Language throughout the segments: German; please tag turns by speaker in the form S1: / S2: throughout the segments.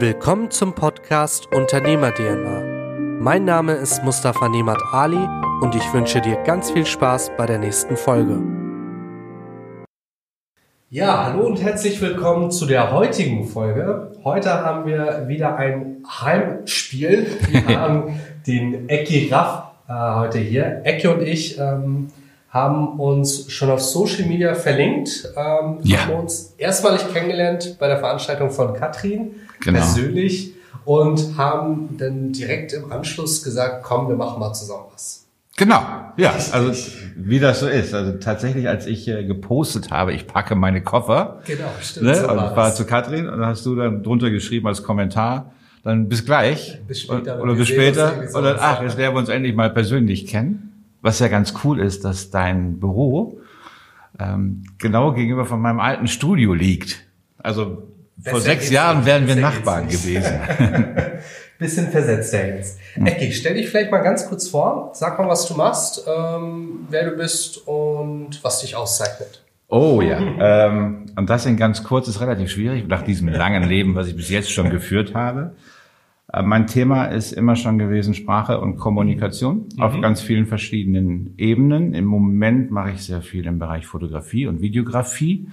S1: Willkommen zum Podcast Unternehmer DNA. Mein Name ist Mustafa Nemat Ali und ich wünsche dir ganz viel Spaß bei der nächsten Folge. Ja, hallo und herzlich willkommen zu der heutigen Folge. Heute haben wir wieder ein Heimspiel. Wir haben den Ecki Raff äh, heute hier. Ecki und ich ähm, haben uns schon auf Social Media verlinkt, ähm, ja. haben uns erstmalig kennengelernt bei der Veranstaltung von Katrin genau. persönlich und haben dann direkt im Anschluss gesagt, komm, wir machen mal zusammen was.
S2: Genau, ja, also wie das so ist. Also tatsächlich, als ich äh, gepostet habe, ich packe meine Koffer. Genau, stimmt. Ne? So also ich war zu Katrin und dann hast du dann drunter geschrieben als Kommentar, dann bis gleich. Bis später. Oder bis später. Oder ach, jetzt lernen wir uns endlich mal persönlich kennen. Was ja ganz cool ist, dass dein Büro ähm, genau gegenüber von meinem alten Studio liegt. Also vor sechs Jahren wären wir Nachbarn gewesen.
S1: Bisschen versetzt er jetzt. Hm. Ecki, stell dich vielleicht mal ganz kurz vor. Sag mal, was du machst, ähm, wer du bist und was dich auszeichnet.
S2: Oh ja, ähm, und das in ganz kurz ist relativ schwierig, nach diesem langen Leben, was ich bis jetzt schon geführt habe. Äh, mein Thema ist immer schon gewesen Sprache und Kommunikation mhm. auf ganz vielen verschiedenen Ebenen. Im Moment mache ich sehr viel im Bereich Fotografie und Videografie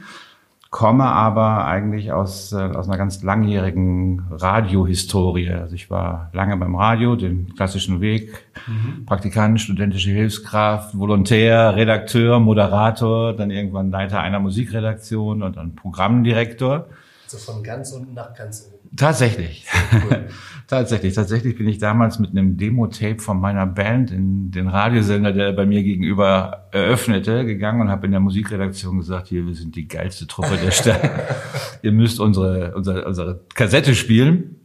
S2: komme aber eigentlich aus, äh, aus einer ganz langjährigen Radiohistorie. Also ich war lange beim Radio, den klassischen Weg, mhm. Praktikant, studentische Hilfskraft, Volontär, Redakteur, Moderator, dann irgendwann Leiter einer Musikredaktion und dann Programmdirektor.
S1: Also von ganz unten nach ganz oben.
S2: Tatsächlich. Cool. tatsächlich. Tatsächlich bin ich damals mit einem Demo-Tape von meiner Band in den Radiosender, der bei mir gegenüber eröffnete, gegangen und habe in der Musikredaktion gesagt, hier, wir sind die geilste Truppe der Stadt. Ihr müsst unsere, unsere, unsere Kassette spielen.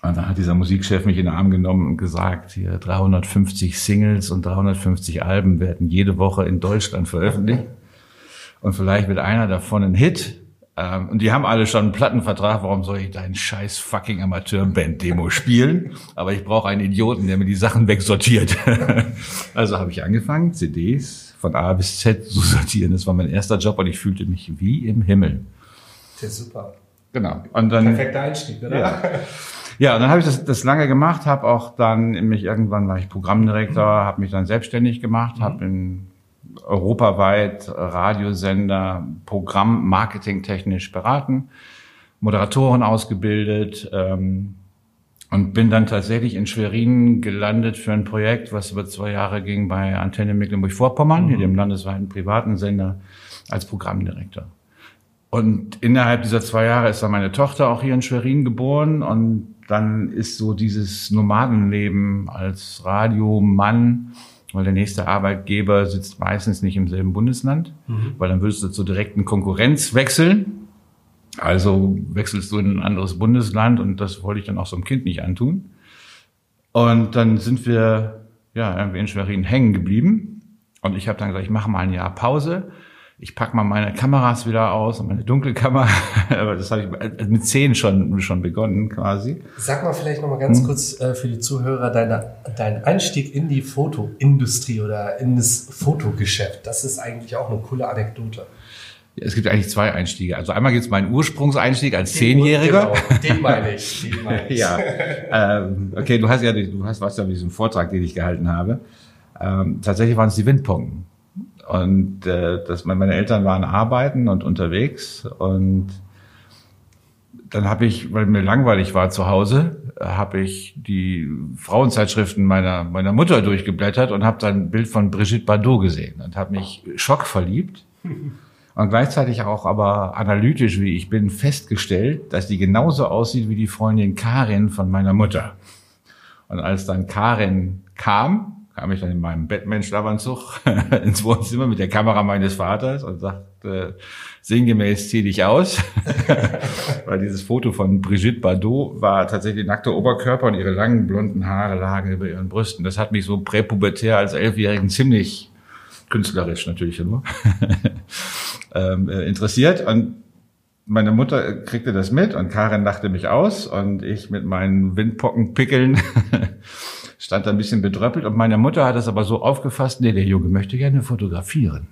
S2: Und dann hat dieser Musikchef mich in den Arm genommen und gesagt, hier 350 Singles und 350 Alben werden jede Woche in Deutschland veröffentlicht. Und vielleicht wird einer davon ein Hit. Ähm, und die haben alle schon einen Plattenvertrag. Warum soll ich deinen scheiß fucking Amateurband-Demo spielen? Aber ich brauche einen Idioten, der mir die Sachen wegsortiert. also habe ich angefangen, CDs von A bis Z zu sortieren. Das war mein erster Job und ich fühlte mich wie im Himmel.
S1: Das ist super.
S2: Genau.
S1: Und dann, Perfekter Einstieg, oder?
S2: Ja. Ja, und dann habe ich das, das lange gemacht, habe auch dann mich irgendwann war ich Programmdirektor, habe mich dann selbstständig gemacht, mhm. habe in europaweit Radiosender, Programm, marketingtechnisch beraten, Moderatoren ausgebildet ähm, und bin dann tatsächlich in Schwerin gelandet für ein Projekt, was über zwei Jahre ging bei Antenne Mecklenburg-Vorpommern, mhm. hier dem landesweiten privaten Sender, als Programmdirektor. Und innerhalb dieser zwei Jahre ist dann meine Tochter auch hier in Schwerin geboren und dann ist so dieses Nomadenleben als Radiomann weil der nächste Arbeitgeber sitzt meistens nicht im selben Bundesland, mhm. weil dann würdest du zur direkten Konkurrenz wechseln. Also wechselst du in ein anderes Bundesland und das wollte ich dann auch so einem Kind nicht antun. Und dann sind wir ja irgendwie in Schwerin hängen geblieben und ich habe dann gesagt, ich mache mal ein Jahr Pause ich pack mal meine Kameras wieder aus und meine Dunkelkamera. Aber das habe ich mit zehn schon, schon begonnen quasi.
S1: Sag mal vielleicht noch mal ganz hm. kurz äh, für die Zuhörer deine, dein Einstieg in die Fotoindustrie oder in das Fotogeschäft. Das ist eigentlich auch eine coole Anekdote.
S2: Es gibt eigentlich zwei Einstiege. Also einmal gibt es meinen Ursprungseinstieg als den Zehnjähriger.
S1: Genau, den meine ich. Den meine ich.
S2: ja. Ähm, okay, du hast ja, du hast was ja mit diesem Vortrag, den ich gehalten habe. Ähm, tatsächlich waren es die Windpumpen. Und äh, das, meine Eltern waren arbeiten und unterwegs und dann habe ich, weil mir langweilig war zu Hause, habe ich die Frauenzeitschriften meiner meiner Mutter durchgeblättert und habe dann ein Bild von Brigitte Bardot gesehen und habe mich schockverliebt und gleichzeitig auch aber analytisch wie ich bin festgestellt, dass die genauso aussieht wie die Freundin Karin von meiner Mutter. Und als dann Karin kam, kam ich dann in meinem Batman-Schlafanzug ins Wohnzimmer mit der Kamera meines Vaters und sagte sinngemäß, zieh dich aus. Weil dieses Foto von Brigitte Bardot war tatsächlich nackter Oberkörper und ihre langen blonden Haare lagen über ihren Brüsten. Das hat mich so präpubertär als Elfjährigen ziemlich künstlerisch natürlich nur ähm, äh, interessiert. Und meine Mutter kriegte das mit und Karin lachte mich aus und ich mit meinen Windpockenpickeln stand da ein bisschen bedröppelt und meine Mutter hat das aber so aufgefasst, nee, der Junge möchte gerne fotografieren.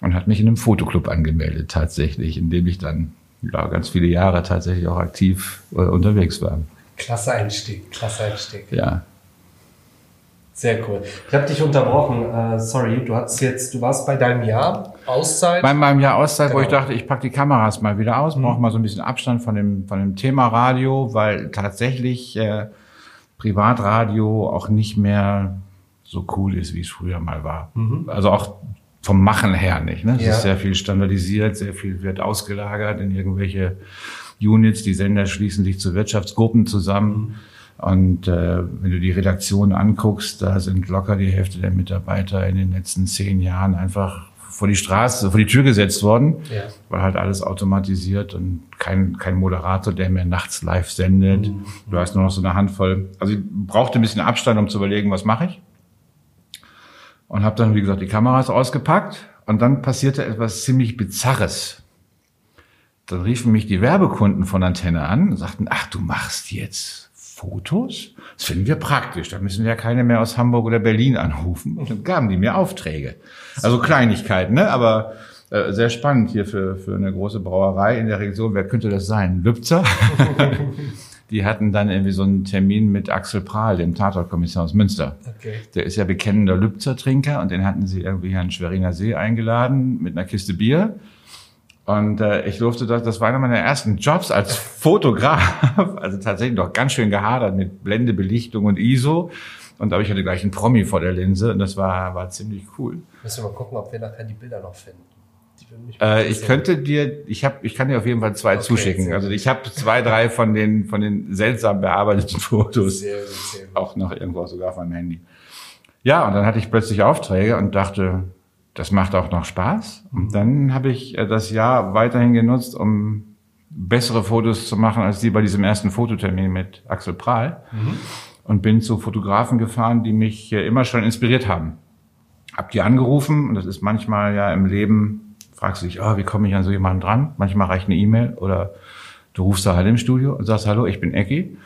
S2: Und hat mich in einem Fotoclub angemeldet, tatsächlich, in dem ich dann ja, ganz viele Jahre tatsächlich auch aktiv äh, unterwegs war.
S1: Klasse Einstieg, klasse Einstieg.
S2: Ja.
S1: Sehr cool. Ich habe dich unterbrochen. Äh, sorry, du hast jetzt, du warst bei deinem Jahr Auszeit.
S2: Bei meinem Jahr Auszeit, genau. wo ich dachte, ich packe die Kameras mal wieder aus, mhm. brauche mal so ein bisschen Abstand von dem von dem Thema Radio, weil tatsächlich äh, Privatradio auch nicht mehr so cool ist, wie es früher mal war. Mhm. Also auch vom Machen her nicht. Ne? Es ja. ist sehr viel standardisiert, sehr viel wird ausgelagert in irgendwelche Units. Die Sender schließen sich zu Wirtschaftsgruppen zusammen. Mhm. Und äh, wenn du die Redaktion anguckst, da sind locker die Hälfte der Mitarbeiter in den letzten zehn Jahren einfach vor die Straße, vor die Tür gesetzt worden, ja. weil halt alles automatisiert und kein, kein Moderator, der mehr nachts live sendet. Mhm. Du hast nur noch so eine Handvoll. Also ich brauchte ein bisschen Abstand, um zu überlegen, was mache ich. Und habe dann, wie gesagt, die Kameras ausgepackt. Und dann passierte etwas ziemlich Bizarres. Dann riefen mich die Werbekunden von Antenne an und sagten, ach, du machst jetzt Fotos? Das finden wir praktisch. Da müssen ja keine mehr aus Hamburg oder Berlin anrufen. Und dann gaben die mir Aufträge. Also Kleinigkeiten, ne? Aber äh, sehr spannend hier für, für eine große Brauerei in der Region. Wer könnte das sein? Lübzer? die hatten dann irgendwie so einen Termin mit Axel Prahl, dem Tatortkommissar aus Münster. Okay. Der ist ja bekennender Lübzer-Trinker und den hatten sie irgendwie an Schweriner See eingeladen mit einer Kiste Bier. Und äh, ich durfte das, das war einer meiner ersten Jobs als Fotograf. Also tatsächlich doch ganz schön gehadert mit Blendebelichtung und ISO. Und aber ich hatte gleich einen Promi vor der Linse und das war, war ziemlich cool.
S1: Müssen wir mal gucken, ob wir nachher die Bilder noch finden.
S2: Äh, ich könnte dir, ich habe, ich kann dir auf jeden Fall zwei okay, zuschicken. Also ich habe zwei, drei von den von den seltsam bearbeiteten Fotos sehr, sehr auch noch irgendwo sogar auf meinem Handy. Ja, und dann hatte ich plötzlich Aufträge und dachte, das macht auch noch Spaß. Und dann habe ich äh, das Jahr weiterhin genutzt, um bessere Fotos zu machen als die bei diesem ersten Fototermin mit Axel Prahl. Mhm. Und bin zu Fotografen gefahren, die mich immer schon inspiriert haben. Hab die angerufen und das ist manchmal ja im Leben, fragst du dich, oh, wie komme ich an so jemanden dran? Manchmal reicht eine E-Mail oder du rufst da halt im Studio und sagst, hallo, ich bin Ecki.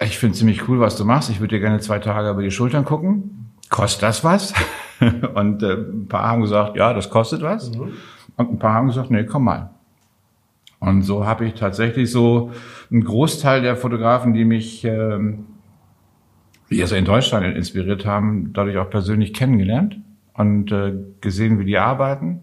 S2: Ich finde ziemlich cool, was du machst. Ich würde dir gerne zwei Tage über die Schultern gucken. Kostet das was? und äh, ein paar haben gesagt, ja, das kostet was. Mhm. Und ein paar haben gesagt, nee, komm mal. Und so habe ich tatsächlich so einen Großteil der Fotografen, die mich ähm, also in Deutschland inspiriert haben, dadurch auch persönlich kennengelernt und äh, gesehen, wie die arbeiten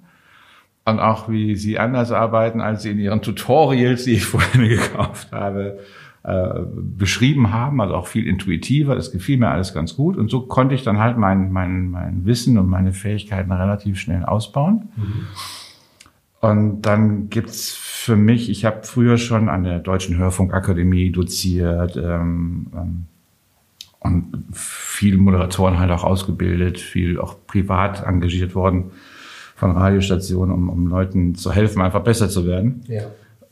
S2: und auch wie sie anders arbeiten, als sie in ihren Tutorials, die ich vorhin gekauft habe, äh, beschrieben haben, also auch viel intuitiver. Das gefiel mir alles ganz gut. Und so konnte ich dann halt mein, mein, mein Wissen und meine Fähigkeiten relativ schnell ausbauen. Mhm. Und dann gibt's für mich, ich habe früher schon an der Deutschen Hörfunkakademie doziert ähm, ähm, und viele Moderatoren halt auch ausgebildet, viel auch privat engagiert worden von Radiostationen, um, um Leuten zu helfen, einfach besser zu werden. Ja.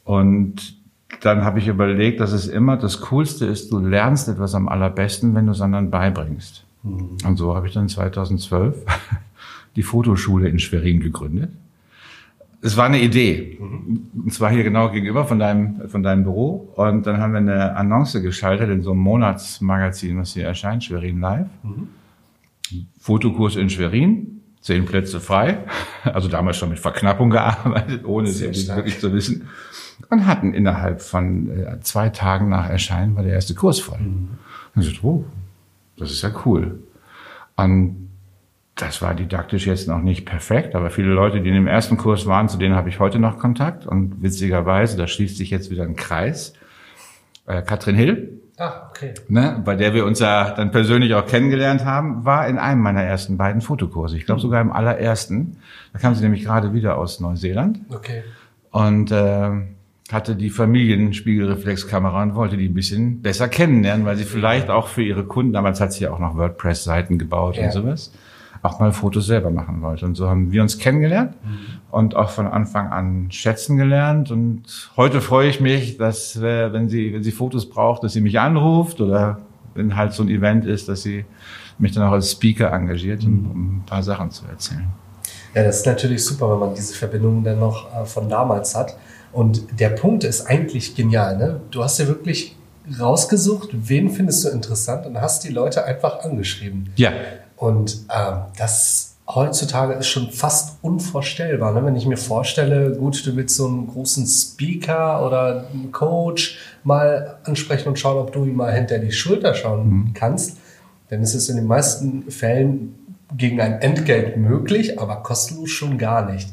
S2: Und dann habe ich überlegt, dass es immer das Coolste ist, du lernst etwas am allerbesten, wenn du es anderen beibringst. Mhm. Und so habe ich dann 2012 die Fotoschule in Schwerin gegründet. Es war eine Idee. Mhm. Und zwar hier genau gegenüber von deinem, von deinem Büro. Und dann haben wir eine Annonce geschaltet in so einem Monatsmagazin, was hier erscheint, Schwerin Live. Mhm. Fotokurs in Schwerin, zehn Plätze frei. Also damals schon mit Verknappung gearbeitet, ohne es wirklich zu wissen und hatten innerhalb von äh, zwei Tagen nach Erscheinen war der erste Kurs voll. Mhm. Und ich so, oh, das ist ja cool. Und das war didaktisch jetzt noch nicht perfekt, aber viele Leute, die in dem ersten Kurs waren, zu denen habe ich heute noch Kontakt. Und witzigerweise, da schließt sich jetzt wieder ein Kreis. Äh, Katrin Hill, Ah, okay. Ne, bei der wir uns ja dann persönlich auch kennengelernt haben, war in einem meiner ersten beiden Fotokurse. Ich glaube sogar im allerersten. Da kam sie nämlich gerade wieder aus Neuseeland. Okay. Und äh, hatte die Familienspiegelreflexkamera und wollte die ein bisschen besser kennenlernen, weil sie vielleicht auch für ihre Kunden, damals hat sie ja auch noch WordPress-Seiten gebaut ja. und sowas, auch mal Fotos selber machen wollte. Und so haben wir uns kennengelernt mhm. und auch von Anfang an schätzen gelernt. Und heute freue ich mich, dass äh, wenn sie, wenn sie Fotos braucht, dass sie mich anruft oder wenn halt so ein Event ist, dass sie mich dann auch als Speaker engagiert, mhm. um ein paar Sachen zu erzählen.
S1: Ja, das ist natürlich super, wenn man diese Verbindung dann noch äh, von damals hat. Und der Punkt ist eigentlich genial. Ne? Du hast ja wirklich rausgesucht, wen findest du interessant und hast die Leute einfach angeschrieben. Ja. Und ähm, das heutzutage ist schon fast unvorstellbar. Ne? Wenn ich mir vorstelle, gut, du willst so einen großen Speaker oder einen Coach mal ansprechen und schauen, ob du ihm mal hinter die Schulter schauen mhm. kannst, dann ist es in den meisten Fällen gegen ein Entgelt möglich, aber kostenlos schon gar nicht.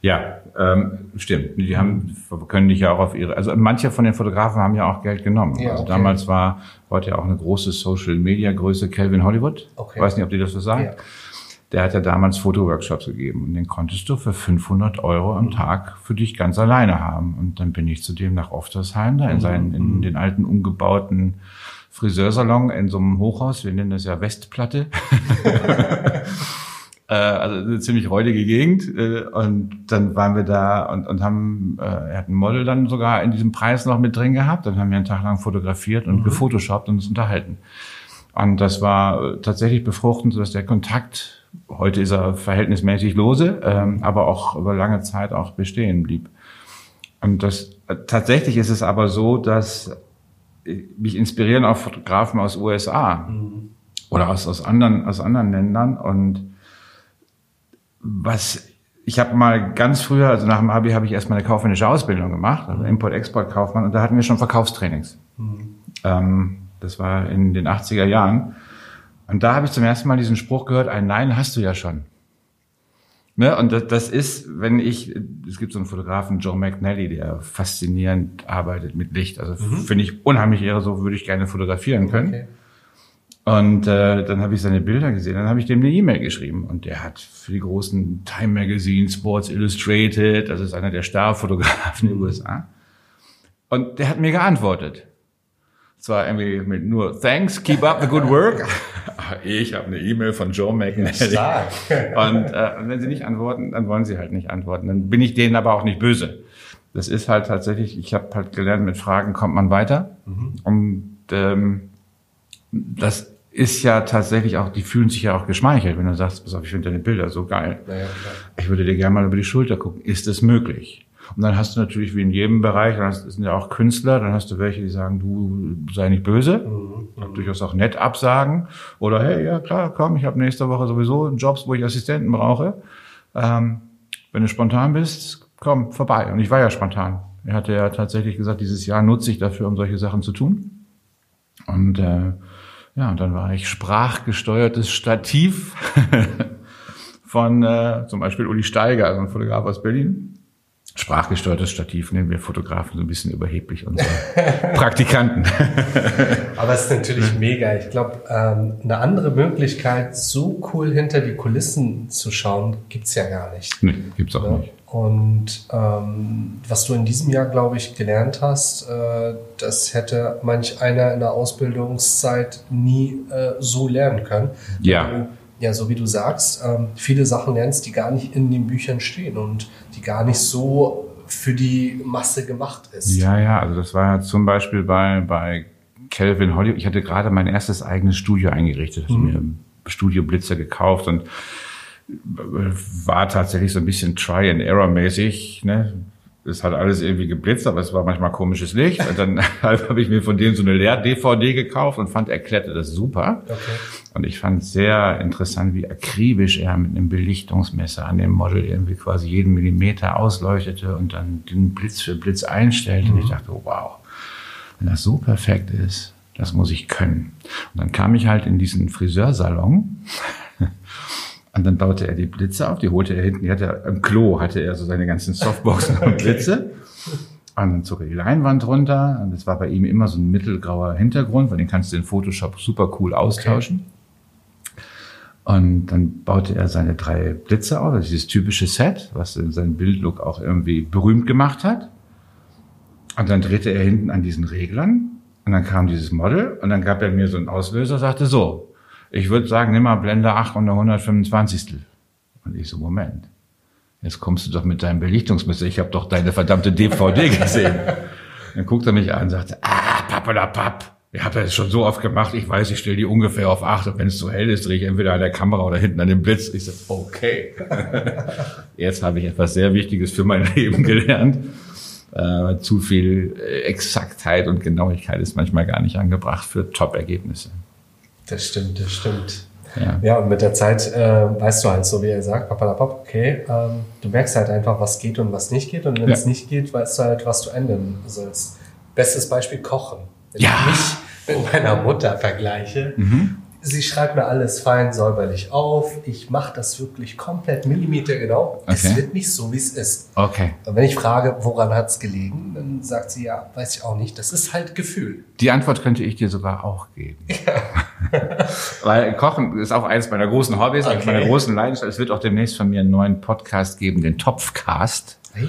S2: Ja, ähm, stimmt. Die haben, können dich ja auch auf ihre, also manche von den Fotografen haben ja auch Geld genommen. Ja, also okay. damals war heute ja auch eine große Social Media Größe Calvin Hollywood. Okay. Ich weiß nicht, ob die das so sagen. Ja. Der hat ja damals Fotoworkshops gegeben und den konntest du für 500 Euro am mhm. Tag für dich ganz alleine haben. Und dann bin ich zu dem nach Oftersheim, da in seinen, in mhm. den alten umgebauten Friseursalon in so einem Hochhaus, wir nennen das ja Westplatte. äh, also eine ziemlich räudige Gegend. Äh, und dann waren wir da und, und haben, äh, er hat ein Model dann sogar in diesem Preis noch mit drin gehabt. Dann haben wir einen Tag lang fotografiert und mhm. gefotoshoppt und uns unterhalten. Und das war tatsächlich befruchtend, sodass der Kontakt, heute ist er verhältnismäßig lose, ähm, aber auch über lange Zeit auch bestehen blieb. Und das tatsächlich ist es aber so, dass mich inspirieren auch Fotografen aus USA mhm. oder aus, aus, anderen, aus anderen Ländern. Und was ich habe mal ganz früher, also nach dem Abi habe ich erstmal eine kaufmännische Ausbildung gemacht, also Import-Export-Kaufmann, und da hatten wir schon Verkaufstrainings. Mhm. Ähm, das war in den 80er Jahren. Und da habe ich zum ersten Mal diesen Spruch gehört, ein Nein hast du ja schon. Ne? Und das, das ist, wenn ich, es gibt so einen Fotografen, Joe McNally, der faszinierend arbeitet mit Licht. Also mhm. finde ich unheimlich irre, so würde ich gerne fotografieren können. Okay. Und äh, dann habe ich seine Bilder gesehen, dann habe ich dem eine E-Mail geschrieben und der hat für die großen Time Magazine, Sports Illustrated, das ist einer der Starfotografen in den USA. Und der hat mir geantwortet. Zwar irgendwie mit nur Thanks, keep up the good work. ich habe eine E-Mail von Joe McNally. und äh, wenn sie nicht antworten, dann wollen sie halt nicht antworten. Dann bin ich denen aber auch nicht böse. Das ist halt tatsächlich, ich habe halt gelernt, mit Fragen kommt man weiter. Mhm. Und ähm, das ist ja tatsächlich auch, die fühlen sich ja auch geschmeichelt, wenn du sagst, pass auf, ich finde deine Bilder so geil. Ja, ich würde dir gerne mal über die Schulter gucken. Ist es möglich? Und dann hast du natürlich wie in jedem Bereich, dann hast, sind ja auch Künstler, dann hast du welche, die sagen, du sei nicht böse, mhm. mhm. durchaus auch nett absagen. Oder hey, ja klar, komm, ich habe nächste Woche sowieso Jobs, wo ich Assistenten brauche. Ähm, wenn du spontan bist, komm vorbei. Und ich war ja spontan. Er hatte ja tatsächlich gesagt, dieses Jahr nutze ich dafür, um solche Sachen zu tun. Und äh, ja, und dann war ich sprachgesteuertes Stativ von äh, zum Beispiel Uli Steiger, also ein Fotograf aus Berlin sprachgesteuertes Stativ nehmen wir Fotografen so ein bisschen überheblich unsere Praktikanten.
S1: Aber es ist natürlich mega. Ich glaube, ähm, eine andere Möglichkeit, so cool hinter die Kulissen zu schauen, gibt's ja gar nicht.
S2: Nee, gibt's auch ja? nicht.
S1: Und ähm, was du in diesem Jahr, glaube ich, gelernt hast, äh, das hätte manch einer in der Ausbildungszeit nie äh, so lernen können.
S2: Ja
S1: ja, so wie du sagst, ähm, viele Sachen lernst, die gar nicht in den Büchern stehen und die gar nicht so für die Masse gemacht ist.
S2: Ja, ja, also das war ja zum Beispiel bei, bei Calvin Hollywood. Ich hatte gerade mein erstes eigenes Studio eingerichtet, hatte mhm. mir Studio Blitzer gekauft und war tatsächlich so ein bisschen Try-and-Error-mäßig. Ne? es hat alles irgendwie geblitzt, aber es war manchmal komisches Licht. Und dann habe ich mir von dem so eine Leer-DVD gekauft und fand, er klärte das super. Okay. Und ich fand sehr interessant, wie akribisch er mit einem Belichtungsmesser an dem Model irgendwie quasi jeden Millimeter ausleuchtete und dann den Blitz für Blitz einstellte. Mhm. Und ich dachte, wow, wenn das so perfekt ist, das muss ich können. Und dann kam ich halt in diesen Friseursalon und dann baute er die Blitze auf, die holte er hinten, die hatte er, im Klo hatte er so seine ganzen Softboxen und Blitze. Und dann zog er die Leinwand runter. Und es war bei ihm immer so ein mittelgrauer Hintergrund, weil den kannst du in Photoshop super cool austauschen. Okay. Und dann baute er seine drei Blitze auf, also dieses typische Set, was in seinem Bildlook auch irgendwie berühmt gemacht hat. Und dann drehte er hinten an diesen Reglern. Und dann kam dieses Model und dann gab er mir so einen Auslöser, sagte so, ich würde sagen, nimm mal Blende 8 und 125. Und ich so, Moment. Jetzt kommst du doch mit deinem Belichtungsmesser. Ich habe doch deine verdammte DVD gesehen. Dann guckt er mich an und sagt, ah, pappelapapp. Ich habe das schon so oft gemacht. Ich weiß, ich stelle die ungefähr auf 8. Und wenn es zu hell ist, drehe ich entweder an der Kamera oder hinten an dem Blitz. Ich so, okay. Jetzt habe ich etwas sehr Wichtiges für mein Leben gelernt. Äh, zu viel Exaktheit und Genauigkeit ist manchmal gar nicht angebracht für Top-Ergebnisse.
S1: Das stimmt, das stimmt. Ja. ja, und mit der Zeit äh, weißt du halt so, wie er sagt, papalapap, okay, ähm, du merkst halt einfach, was geht und was nicht geht. Und wenn ja. es nicht geht, weißt du halt, was du ändern sollst. Bestes Beispiel Kochen. Wenn
S2: ja.
S1: ich mich mit meiner Mutter vergleiche, mhm sie schreibt mir alles fein säuberlich auf. Ich mache das wirklich komplett millimetergenau. Okay. Es wird nicht so, wie es ist.
S2: Okay.
S1: Und wenn ich frage, woran hat es gelegen, dann sagt sie, ja, weiß ich auch nicht. Das ist halt Gefühl.
S2: Die Antwort könnte ich dir sogar auch geben. Ja. Weil Kochen ist auch eines meiner großen Hobbys, okay. meiner großen Leidenschaft. Es wird auch demnächst von mir einen neuen Podcast geben, den Topfcast.
S1: Hey,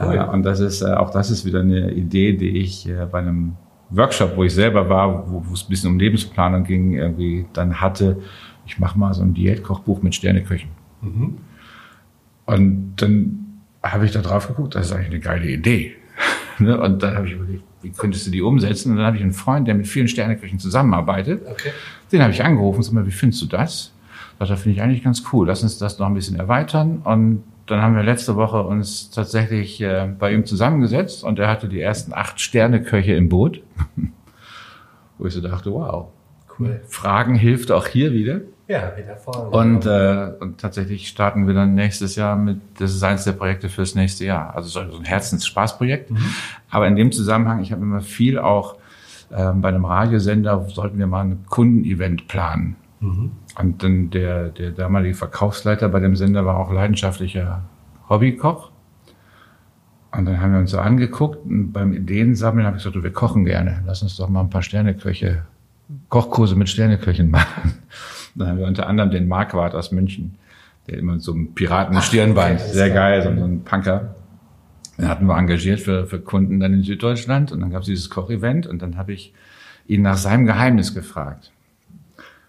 S1: cool.
S2: Äh, und das ist, äh, auch das ist wieder eine Idee, die ich äh, bei einem Workshop, wo ich selber war, wo, es ein bisschen um Lebensplanung ging, irgendwie dann hatte, ich mache mal so ein Diätkochbuch mit Sterneköchen. Mhm. Und dann habe ich da drauf geguckt, das ist eigentlich eine geile Idee. Ne? und dann habe ich überlegt, wie könntest du die umsetzen? Und dann habe ich einen Freund, der mit vielen Sterneköchen zusammenarbeitet. Okay. Den habe ich angerufen und sag mal, wie findest du das? Das finde ich eigentlich ganz cool. Lass uns das noch ein bisschen erweitern. Und dann haben wir letzte Woche uns tatsächlich äh, bei ihm zusammengesetzt und er hatte die ersten acht Sterneköche im Boot. Wo ich so dachte, wow, cool. Fragen hilft auch hier wieder.
S1: Ja, wieder vorne.
S2: Und, äh, und tatsächlich starten wir dann nächstes Jahr mit, das ist eines der Projekte fürs nächste Jahr. Also so ein Herzensspaßprojekt. Mhm. Aber in dem Zusammenhang, ich habe immer viel auch äh, bei einem Radiosender, sollten wir mal ein Kundenevent planen. Mhm. Und dann der, der damalige Verkaufsleiter bei dem Sender war auch leidenschaftlicher Hobbykoch. Und dann haben wir uns so angeguckt und beim Ideensammeln habe ich gesagt, du, wir kochen gerne. Lass uns doch mal ein paar Sterneköche, Kochkurse mit Sterneköchen machen. Dann haben wir unter anderem den Marquardt aus München, der immer so ein Piraten-Stirnbein, sehr geil, so, so ein Punker. Den hatten wir engagiert für, für Kunden dann in Süddeutschland und dann gab es dieses Kochevent und dann habe ich ihn nach seinem Geheimnis gefragt.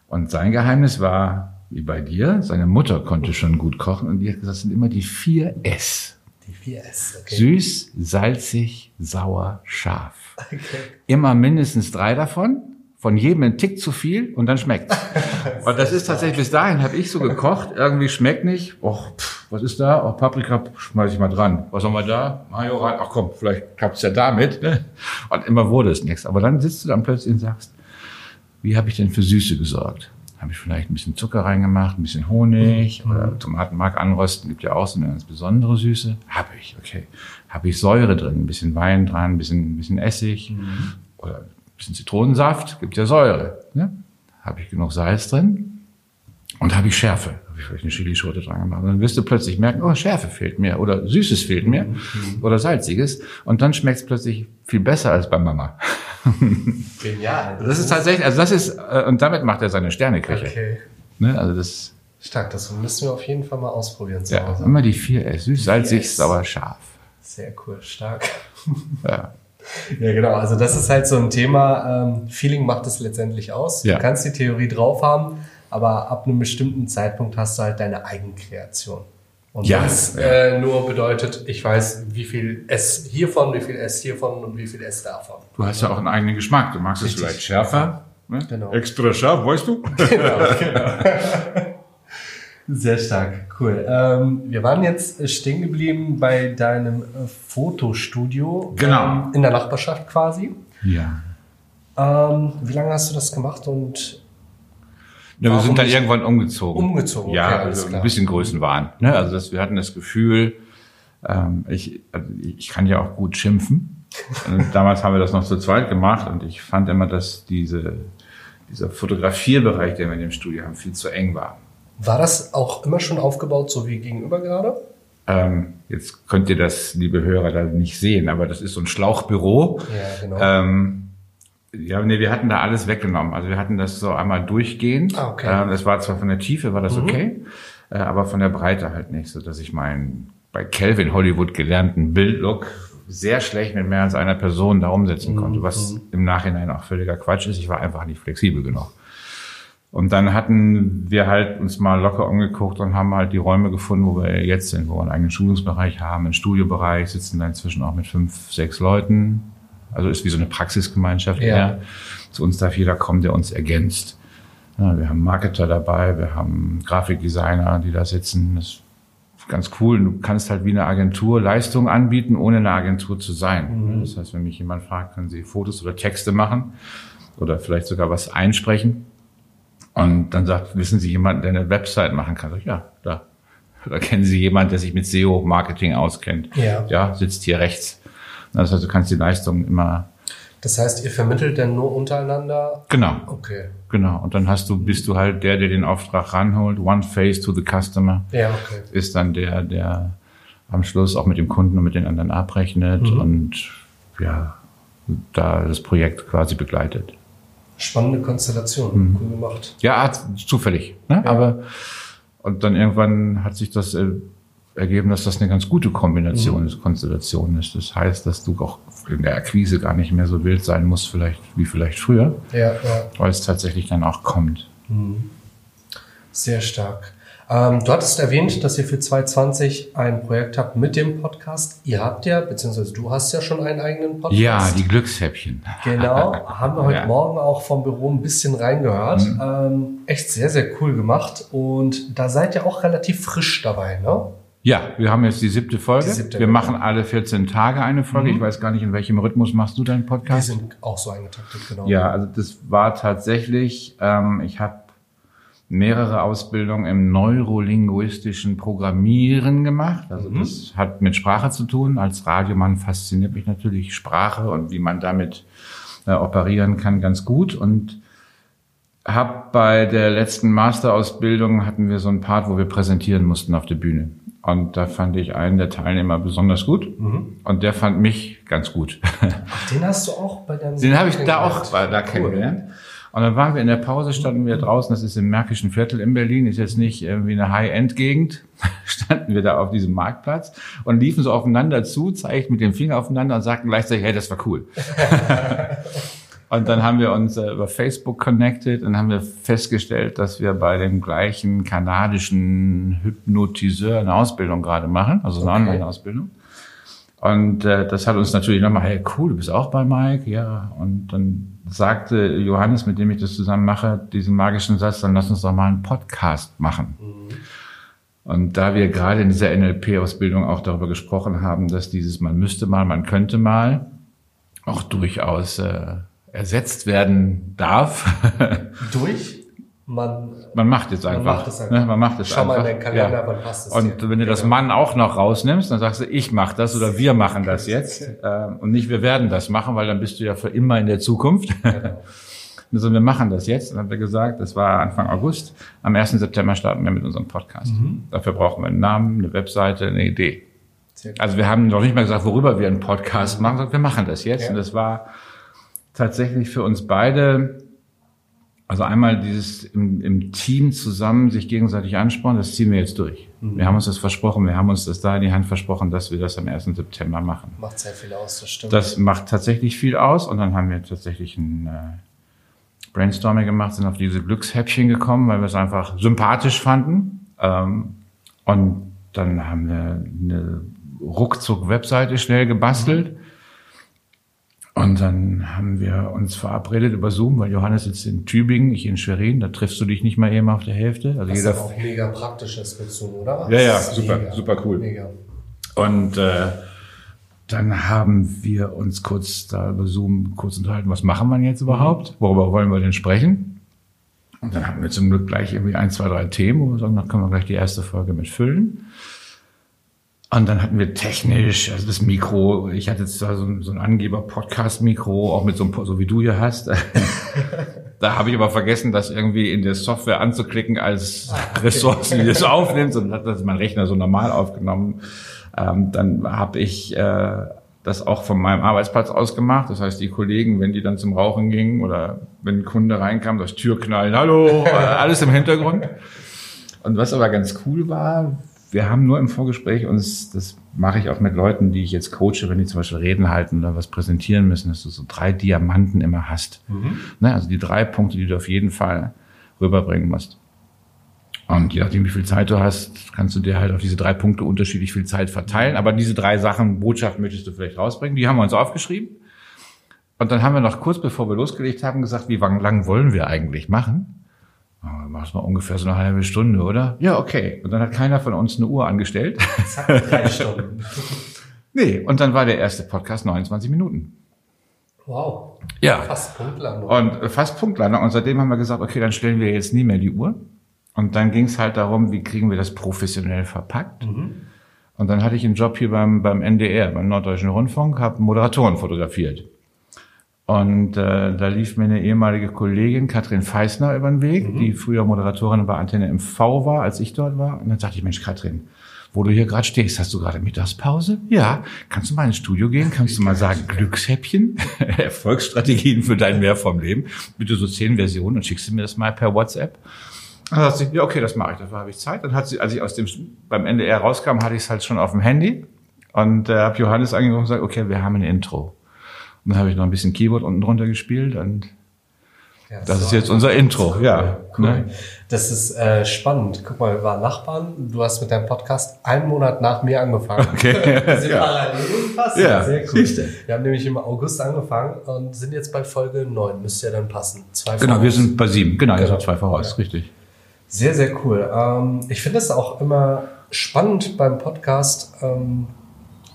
S2: Und sein Geheimnis war, wie bei dir, seine Mutter konnte schon gut kochen und die hat gesagt, es sind immer die vier S.
S1: Die vier S, okay.
S2: Süß, salzig, sauer, scharf. Okay. Immer mindestens drei davon, von jedem ein Tick zu viel und dann schmeckt. und das ist tatsächlich, bis dahin habe ich so gekocht, irgendwie schmeckt nicht. Och, pff, was ist da? Oh, Paprika, schmeiß ich mal dran. Was haben wir da? Mayo rein. Ach komm, vielleicht klappt's ja damit. Ne? Und immer wurde es nichts. Aber dann sitzt du dann plötzlich und sagst, wie habe ich denn für Süße gesorgt? Habe ich vielleicht ein bisschen Zucker reingemacht, ein bisschen Honig mhm. oder Tomatenmark anrösten, gibt ja auch so eine ganz besondere Süße. Habe ich, okay. Habe ich Säure drin, ein bisschen Wein dran, ein bisschen, ein bisschen Essig mhm. oder ein bisschen Zitronensaft, gibt ja Säure. Ne? Habe ich genug Salz drin und habe ich Schärfe. Habe ich vielleicht eine Chilischote dran gemacht. Und dann wirst du plötzlich merken, oh, Schärfe fehlt mir oder Süßes fehlt mir mhm. oder Salziges. Und dann schmeckt es plötzlich viel besser als bei Mama.
S1: Genial.
S2: Das, das ist tatsächlich, also das ist, äh, und damit macht er seine Sterneküche. Okay. Ne, also das.
S1: Stark, das müssen wir auf jeden Fall mal ausprobieren
S2: zu ja, Hause. Immer die vier S. Süß, salzig, yes. sauer, scharf.
S1: Sehr cool, stark. Ja. Ja, genau. Also das ist halt so ein Thema. Ähm, Feeling macht es letztendlich aus. Ja. Du kannst die Theorie drauf haben, aber ab einem bestimmten Zeitpunkt hast du halt deine Eigenkreation. Und ja, das äh, nur bedeutet, ich weiß, wie viel S hiervon, wie viel S hiervon und wie viel S davon.
S2: Du hast ja auch einen eigenen Geschmack. Du magst Richtig. es vielleicht schärfer. Ne? Genau. Extra scharf, weißt du? Genau, genau.
S1: Sehr stark, cool. Ähm, wir waren jetzt stehen geblieben bei deinem äh, Fotostudio.
S2: Genau.
S1: Ähm, in der Nachbarschaft quasi.
S2: Ja.
S1: Ähm, wie lange hast du das gemacht und
S2: ja, wir sind dann irgendwann umgezogen.
S1: Umgezogen,
S2: ja, okay, also ein bisschen Größenwahn. Ne? Also das, wir hatten das Gefühl, ähm, ich, also ich kann ja auch gut schimpfen. Damals haben wir das noch zu zweit gemacht und ich fand immer, dass diese, dieser Fotografierbereich, den wir in dem Studio haben, viel zu eng war.
S1: War das auch immer schon aufgebaut, so wie gegenüber gerade?
S2: Ähm, jetzt könnt ihr das, liebe Hörer, da nicht sehen, aber das ist so ein Schlauchbüro.
S1: Ja, genau.
S2: Ähm, ja, nee, wir hatten da alles weggenommen. Also wir hatten das so einmal durchgehend.
S1: Ah, okay.
S2: Ähm, das war zwar von der Tiefe, war das mhm. okay, äh, aber von der Breite halt nicht, so dass ich meinen bei Kelvin Hollywood gelernten Bildlook sehr schlecht mit mehr als einer Person da umsetzen mhm. konnte, was mhm. im Nachhinein auch völliger Quatsch ist. Ich war einfach nicht flexibel genug. Und dann hatten wir halt uns mal locker umgeguckt und haben halt die Räume gefunden, wo wir jetzt sind, wo wir einen eigenen Schulungsbereich haben, einen Studiobereich, sitzen da inzwischen auch mit fünf, sechs Leuten, also ist wie so eine Praxisgemeinschaft. Ja. Eher. Zu uns darf jeder kommen, der uns ergänzt. Ja, wir haben Marketer dabei, wir haben Grafikdesigner, die da sitzen. Das ist ganz cool. Du kannst halt wie eine Agentur Leistungen anbieten, ohne eine Agentur zu sein. Mhm. Das heißt, wenn mich jemand fragt, können Sie Fotos oder Texte machen oder vielleicht sogar was einsprechen. Und dann sagt, wissen Sie jemanden, der eine Website machen kann? Ich, ja, da. Da kennen Sie jemanden, der sich mit SEO-Marketing auskennt.
S1: Ja.
S2: Ja, sitzt hier rechts. Das heißt, du kannst die Leistung immer,
S1: Das heißt, ihr vermittelt denn nur untereinander?
S2: genau,
S1: Okay.
S2: genau. Und dann hast du, bist du halt der, der den Auftrag ranholt. One face to the customer
S1: Ja, okay.
S2: ist dann der, der am Schluss auch mit dem Kunden und mit den anderen abrechnet und ja, da das Projekt quasi begleitet.
S1: Spannende Konstellation. Cool gemacht.
S2: Ja, zufällig. Ne? Aber und dann irgendwann hat sich das äh, ergeben, dass das eine ganz gute Kombination ist, Konstellation ist. Das heißt, dass du auch in der Akquise gar nicht mehr so wild sein musst, vielleicht wie vielleicht früher,
S1: Ja, ja.
S2: weil es tatsächlich dann auch kommt.
S1: Sehr stark. Ähm, du hattest erwähnt, dass ihr für 2020 ein Projekt habt mit dem Podcast. Ihr habt ja, beziehungsweise du hast ja schon einen eigenen Podcast.
S2: Ja, die Glückshäppchen.
S1: Genau, haben wir heute
S2: Ja. Mhm.
S1: Morgen auch vom Büro ein bisschen reingehört. Ähm, echt sehr, sehr cool gemacht. Und da seid ihr auch relativ frisch dabei, ne?
S2: Ja, wir haben jetzt die siebte Folge.
S1: Die siebte,
S2: wir
S1: genau.
S2: machen alle 14 Tage eine Folge. Ich weiß gar nicht, in welchem Rhythmus machst du deinen Podcast?
S1: sind auch so eingetaktet, genau.
S2: Ja, also das war tatsächlich, ähm, ich habe mehrere Ausbildungen im neurolinguistischen Programmieren gemacht. Also das hat mit Sprache zu tun. Als Radiomann fasziniert mich natürlich Sprache und wie man damit äh, operieren kann ganz gut. Und habe bei der letzten Masterausbildung hatten wir so einen Part, wo wir präsentieren mussten auf der Bühne. Und da fand ich einen der Teilnehmer besonders gut. Und der fand mich ganz gut.
S1: Ach, den hast du auch bei deinem
S2: Den habe ich da auch war da
S1: Cool.
S2: kennengelernt. Und dann waren wir in der Pause, standen wir draußen, das ist im Märkischen Viertel in Berlin, ist jetzt nicht irgendwie eine High-End-Gegend, standen wir da auf diesem Marktplatz und liefen so aufeinander zu, zeigten mit dem Finger aufeinander und sagten gleichzeitig, hey, das war cool. und dann haben wir uns äh, über Facebook connected und haben wir festgestellt, dass wir bei dem gleichen kanadischen Hypnotiseur eine Ausbildung gerade machen, also eine
S1: Okay.
S2: Online-Ausbildung. Und äh, das hat uns natürlich nochmal, hey, cool, du bist auch bei Mike, ja. Und dann sagte Johannes, mit dem ich das zusammen mache, diesen magischen Satz, dann lass uns doch mal einen Podcast machen. Und da wir gerade in dieser NLP-Ausbildung auch darüber gesprochen haben, dass dieses man müsste mal, man könnte mal auch durchaus äh, ersetzt werden darf.
S1: Durch? Man,
S2: man macht jetzt
S1: Man
S2: einfach.
S1: macht es einfach.
S2: Ne? Man macht es
S1: schau mal
S2: einfach.
S1: in den Kalender,
S2: Ja.
S1: wann passt es
S2: Und
S1: dir?
S2: wenn du das
S1: Genau.
S2: Mann auch noch rausnimmst, dann sagst du, ich mache das oder wir machen das jetzt äh, und nicht wir werden das machen, weil dann bist du ja für immer in der Zukunft.
S1: Genau.
S2: Also wir machen das jetzt. Dann haben wir gesagt, das war Anfang August. Am 1. September starten wir mit unserem Podcast.
S1: Mhm.
S2: Dafür brauchen wir einen Namen, eine Webseite, eine Idee. Also wir haben noch nicht mal gesagt, worüber wir einen Podcast machen, sondern wir machen das jetzt.
S1: Ja.
S2: Und das war tatsächlich für uns beide, also einmal dieses im, im Team zusammen sich gegenseitig anspornen, das ziehen wir jetzt durch.
S1: Mhm.
S2: Wir haben uns das versprochen, wir haben uns das da in die Hand versprochen, dass wir das am 1. September machen.
S1: Macht sehr viel aus, das stimmt.
S2: Das macht tatsächlich viel aus und dann haben wir tatsächlich ein äh, Brainstorming gemacht, sind auf diese Glückshäppchen gekommen, weil wir es einfach sympathisch fanden. Ähm, und dann haben wir eine Ruckzuck-Webseite schnell gebastelt. Und dann haben wir uns verabredet über Zoom, weil Johannes sitzt in Tübingen, ich in Schwerin, da triffst du dich nicht mal eben auf der Hälfte. Also
S1: Was
S2: jeder
S1: aber auch mega praktisch ist mit Zoom, oder?
S2: Ja, ja,
S1: Das ist
S2: super, super cool.
S1: Mega.
S2: Und äh, dann haben wir uns kurz da über Zoom kurz unterhalten, was machen wir jetzt überhaupt? Worüber wollen wir denn sprechen? Und dann hatten wir zum Glück gleich irgendwie ein, zwei, drei Themen, wo wir sagen, da können wir gleich die erste Folge mit füllen. Und dann hatten wir technisch, also das Mikro, ich hatte jetzt da so ein, so ein Angeber-Podcast-Mikro, auch mit so einem, so wie du hier hast. da habe ich aber vergessen, das irgendwie in der Software anzuklicken als Ressourcen, die das aufnimmt. Und hat das mein Rechner so normal aufgenommen. Ähm, dann habe ich äh, das auch von meinem Arbeitsplatz aus gemacht. Das heißt, die Kollegen, wenn die dann zum Rauchen gingen oder wenn ein Kunde reinkam, das Türknallen, hallo, alles im Hintergrund. Und was aber ganz cool war, wir haben nur im Vorgespräch uns, das mache ich auch mit Leuten, die ich jetzt coache, wenn die zum Beispiel Reden halten oder was präsentieren müssen, dass du so drei Diamanten immer hast. Ne, also die drei Punkte, die du auf jeden Fall rüberbringen musst. Und je nachdem, wie viel Zeit du hast, kannst du dir halt auf diese drei Punkte unterschiedlich viel Zeit verteilen. Aber diese drei Sachen, Botschaft möchtest du vielleicht rausbringen, die haben wir uns aufgeschrieben. Und dann haben wir noch kurz bevor wir losgelegt haben gesagt, wie lang wollen wir eigentlich machen? Oh, mach's mal ungefähr so eine halbe Stunde, oder? Ja, okay. Und dann hat keiner von uns eine Uhr angestellt.
S1: Zack, drei Stunden.
S2: nee, und dann war der erste Podcast 29 Minuten.
S1: Wow.
S2: Ja.
S1: Fast Punktlandung.
S2: Und fast Punktlandung. Und seitdem haben wir gesagt, okay, dann stellen wir jetzt nie mehr die Uhr. Und dann ging es halt darum, wie kriegen wir das professionell verpackt. Und dann hatte ich einen Job hier beim, beim NDR, beim Norddeutschen Rundfunk, habe Moderatoren fotografiert. Und äh, da lief mir eine ehemalige Kollegin, Katrin Feisner, über den Weg, die früher Moderatorin bei Antenne MV war, als ich dort war. Und dann sagte ich, Mensch, Katrin, wo du hier gerade stehst, hast du gerade Mittagspause? Ja. Kannst du mal ins Studio gehen? Kannst du mal sagen, Glückshäppchen, Erfolgsstrategien für dein Mehr vom Leben? Bitte so zehn Versionen und schickst du mir das mal per WhatsApp? Dann hat sie, ja, okay, das mache ich, dafür habe ich Zeit. Dann hat sie, als ich aus dem beim NDR rauskam, hatte ich es halt schon auf dem Handy und äh, habe Johannes angerufen und gesagt, okay, wir haben ein Intro. Und dann habe ich noch ein bisschen Keyboard unten drunter gespielt und
S1: Ja,
S2: das
S1: so
S2: ist jetzt unser Intro,
S1: cool,
S2: ja.
S1: Cool.
S2: Ne?
S1: Das ist äh, spannend. Guck mal, wir waren Nachbarn. Du hast mit deinem Podcast einen Monat nach mir angefangen.
S2: Okay.
S1: Wir sind
S2: Ja.
S1: parallel fast.
S2: Ja,
S1: sehr cool.
S2: siehste.
S1: Wir haben nämlich im August angefangen und sind jetzt bei Folge 9. Müsste ja dann passen. Zwei
S2: Genau, wir
S1: voraus.
S2: sind bei sieben. Genau,
S1: Genau.
S2: also zwei voraus,
S1: Ja.
S2: richtig.
S1: Sehr, sehr cool. Ähm, ich finde es auch immer spannend beim Podcast, ähm,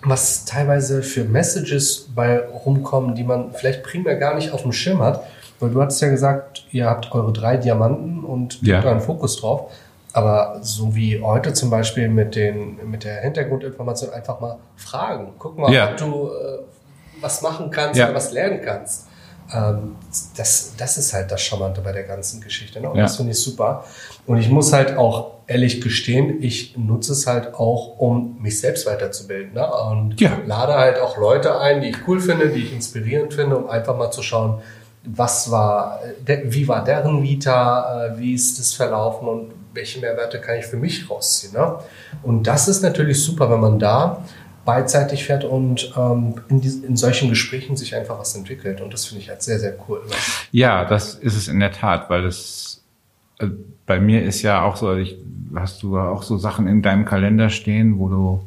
S1: was teilweise für Messages bei rumkommen, die man vielleicht primär gar nicht auf dem Schirm hat. Weil du hattest ja gesagt, ihr habt eure drei Diamanten und
S2: Ja.
S1: da einen Fokus drauf. Aber so wie heute zum Beispiel mit, den, mit der Hintergrundinformation einfach mal fragen. Guck mal,
S2: Ja.
S1: ob du äh, was machen kannst
S2: Ja.
S1: oder was lernen kannst. Ähm, das, das ist halt das Charmante bei der ganzen Geschichte. Ne? Und
S2: Ja.
S1: das finde ich super. Und ich muss halt auch ehrlich gestehen, ich nutze es halt auch, um mich selbst weiterzubilden. Ne? Und
S2: Ja.
S1: lade halt auch Leute ein, die ich cool finde, die ich inspirierend finde, um einfach mal zu schauen, was war, der, wie war deren Vita, äh, wie ist es verlaufen und welche Mehrwerte kann ich für mich rausziehen. Ne? Und das ist natürlich super, wenn man da beidseitig fährt und ähm, in, dies- in solchen Gesprächen sich einfach was entwickelt. Und das finde ich halt sehr, sehr cool.
S2: Ja, das ist es in der Tat, weil das äh, bei mir ist ja auch so, ich, hast du auch so Sachen in deinem Kalender stehen, wo du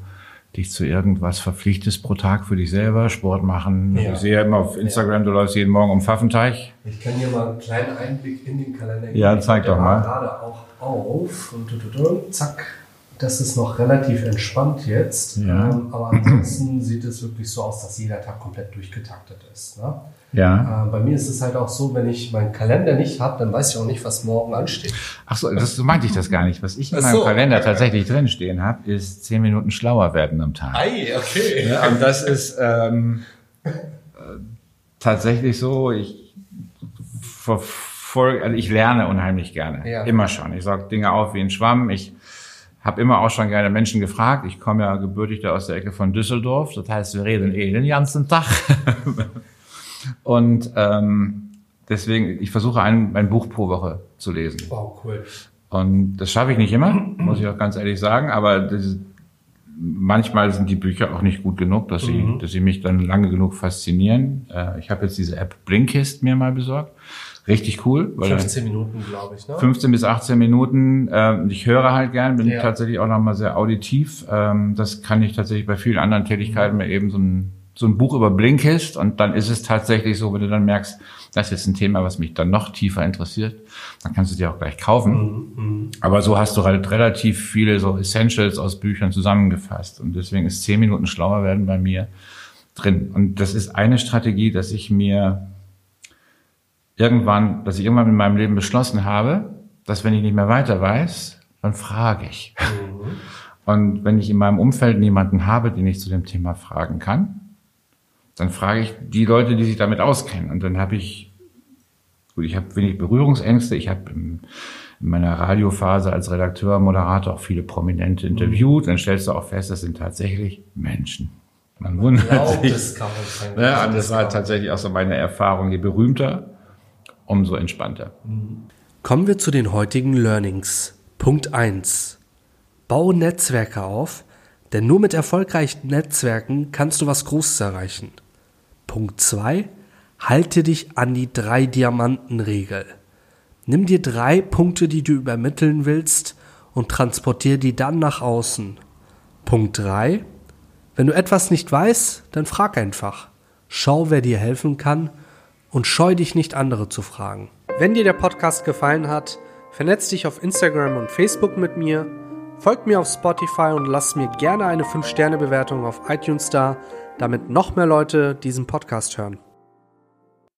S2: dich zu irgendwas verpflichtest pro Tag für dich selber, Sport machen.
S1: Ja.
S2: Ich sehe ja immer auf Instagram, du läufst jeden Morgen um Pfaffenteich.
S1: Ich kann hier mal einen kleinen Einblick in den Kalender geben.
S2: Ja, zeig doch mal.
S1: gerade auch auf. Und, und, und, und, zack. Das ist noch relativ entspannt jetzt.
S2: Ja.
S1: Ähm, aber ansonsten sieht es wirklich so aus, dass jeder Tag komplett durchgetaktet ist. Ne?
S2: Ja.
S1: Äh, bei mir ist es halt auch so, wenn ich meinen Kalender nicht habe, dann weiß ich auch nicht, was morgen ansteht.
S2: Ach so, das so meinte ich das gar nicht. Was ich in meinem
S1: so.
S2: Kalender tatsächlich drinstehen habe, ist zehn Minuten schlauer werden am Tag.
S1: Ei, okay.
S2: Ja, und das ist ähm, äh, tatsächlich so, ich verfolge, also ich lerne unheimlich gerne.
S1: Ja.
S2: Immer schon. Ich sage Dinge auf wie ein Schwamm. Ich habe immer auch schon gerne Menschen gefragt. Ich komme ja gebürtig da aus der Ecke von Düsseldorf. Das heißt, wir reden eh den ganzen Tag. und ähm, deswegen, ich versuche ein, ein Buch pro Woche zu lesen.
S1: Wow, cool.
S2: Und das schaffe ich nicht immer, muss ich auch ganz ehrlich sagen, aber das, manchmal sind die Bücher auch nicht gut genug, dass sie, dass sie mich dann lange genug faszinieren. Äh, ich habe jetzt diese App Blinkist mir mal besorgt. Richtig cool, weil
S1: 15 Minuten, glaube ich. Ne?
S2: 15 bis 18 Minuten. Ähm, ich höre halt gern, bin
S1: Ja.
S2: tatsächlich auch nochmal sehr auditiv. Ähm, das kann ich tatsächlich bei vielen anderen Tätigkeiten mir eben so ein, so ein Buch über Blinkist und dann ist es tatsächlich so, wenn du dann merkst, das ist jetzt ein Thema, was mich dann noch tiefer interessiert, dann kannst du dir auch gleich kaufen. Aber so hast du halt relativ viele so Essentials aus Büchern zusammengefasst und deswegen ist 10 Minuten schlauer werden bei mir drin. Und das ist eine Strategie, dass ich mir irgendwann, dass ich irgendwann in meinem Leben beschlossen habe, dass wenn ich nicht mehr weiter weiß, dann frage ich. Und wenn ich in meinem Umfeld niemanden habe, den ich zu dem Thema fragen kann, dann frage ich die Leute, die sich damit auskennen. Und dann habe ich, gut, ich habe wenig Berührungsängste. Ich habe im- in meiner Radiophase als Redakteur, Moderator auch viele Prominente interviewt. Dann stellst du auch fest, das sind tatsächlich Menschen. Man wundert
S1: Glaubt
S2: sich.
S1: es kaum.
S2: Ja, und das war tatsächlich auch so meine Erfahrung. Je berühmter, umso entspannter.
S3: Kommen wir zu den heutigen Learnings. Punkt 1. Baue Netzwerke auf, denn nur mit erfolgreichen Netzwerken kannst du was Großes erreichen. Punkt 2. Halte dich an die drei Diamanten-Regel. Nimm dir drei Punkte, die du übermitteln willst und transportiere die dann nach außen. Punkt 3. Wenn du etwas nicht weißt, dann frag einfach. Schau, wer dir helfen kann und scheu dich nicht, andere zu fragen. Wenn dir der Podcast gefallen hat, vernetz dich auf Instagram und Facebook mit mir, folg mir auf Spotify und lass mir gerne eine 5-Sterne-Bewertung auf iTunes da, damit noch mehr Leute diesen Podcast hören.